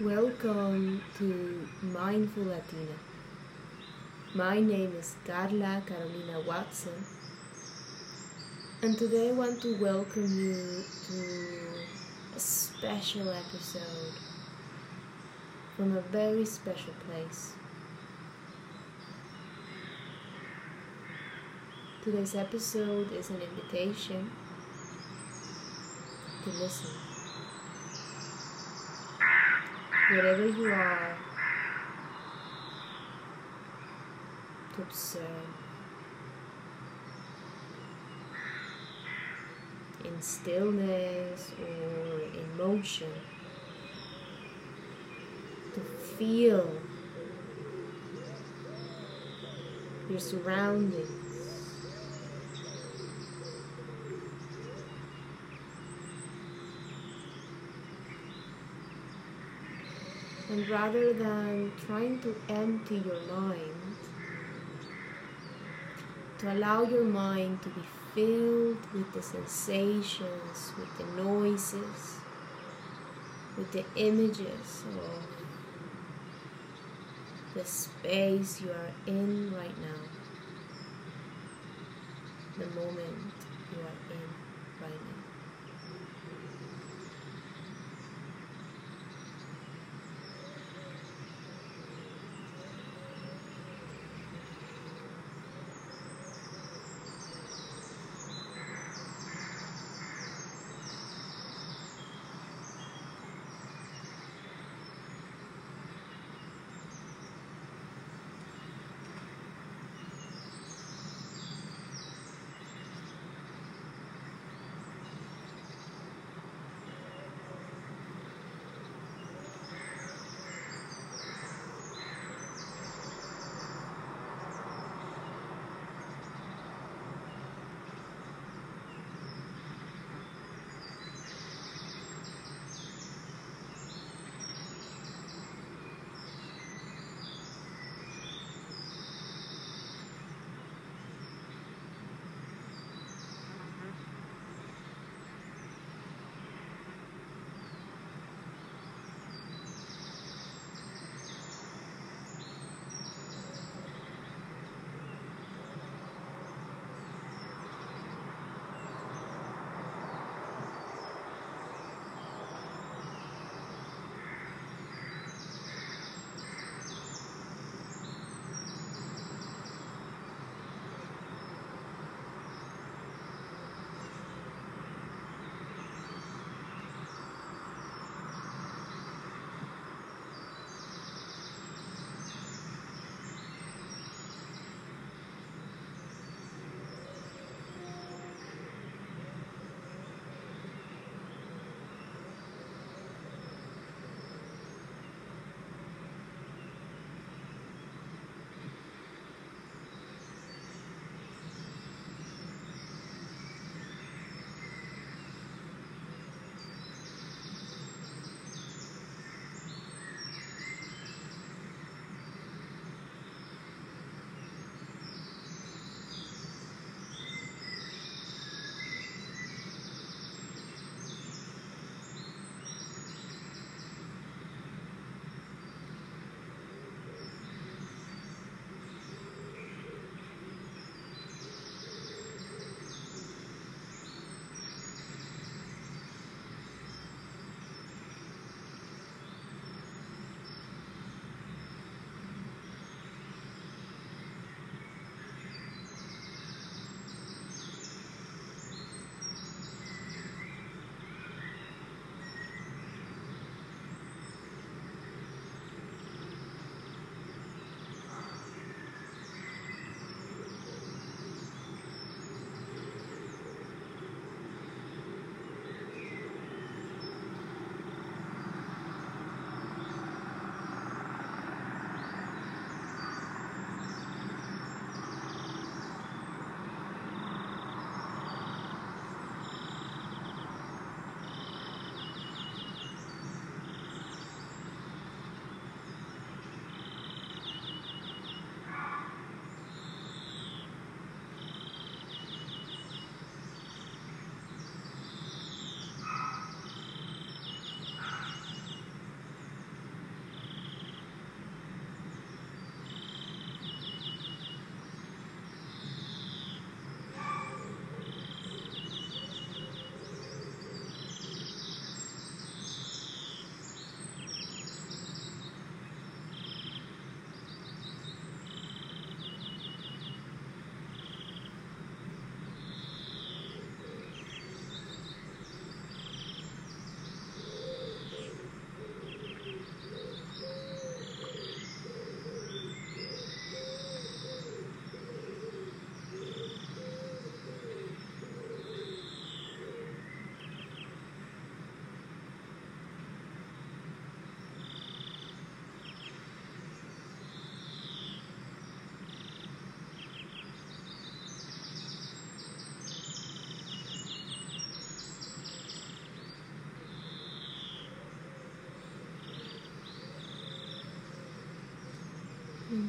Welcome to Mindful Latina. My name is Carla Carolina Watson, and today I want to welcome you to a special episode from a very special place. Today's episode is an invitation to listen. Wherever you are, to observe. In stillness or in motion, to feel your surroundings. And rather than trying to empty your mind, to allow your mind to be filled with the sensations, with the noises, with the images of the space you are in right now, the moment you are in right now.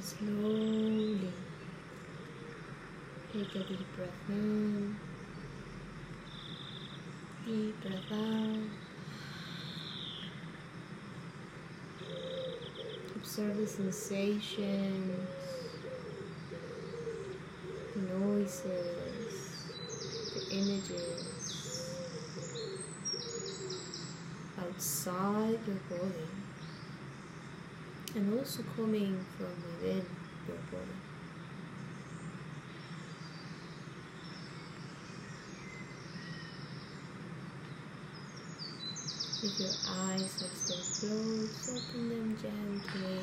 Slowly. Take a deep breath in, deep breath out. Observe the sensations, the noises, the images outside your body and also coming from within your body. If your eyes are still closed, open them gently.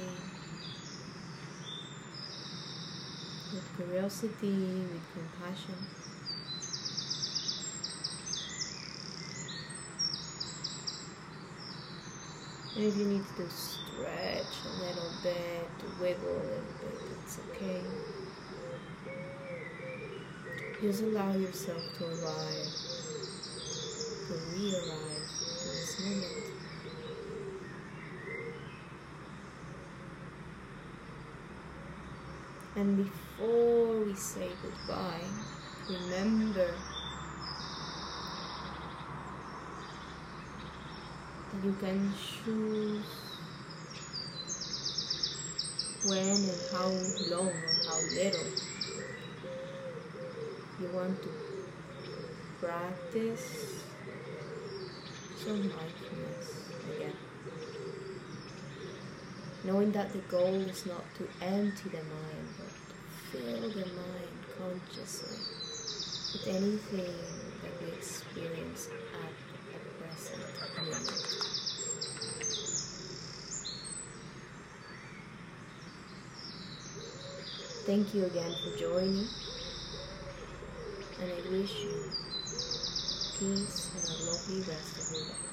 With curiosity, with compassion. If you need to stretch a little bit, to wiggle a little bit, it's okay. Just allow yourself to arrive, to re-arrive to this moment. And before we say goodbye, remember you can choose when and how long or how little you want to practice some mindfulness again. Knowing that the goal is not to empty the mind, but to fill the mind consciously with anything that we experience at the present moment. Thank you again for joining, and I wish you peace and a lovely rest of your day.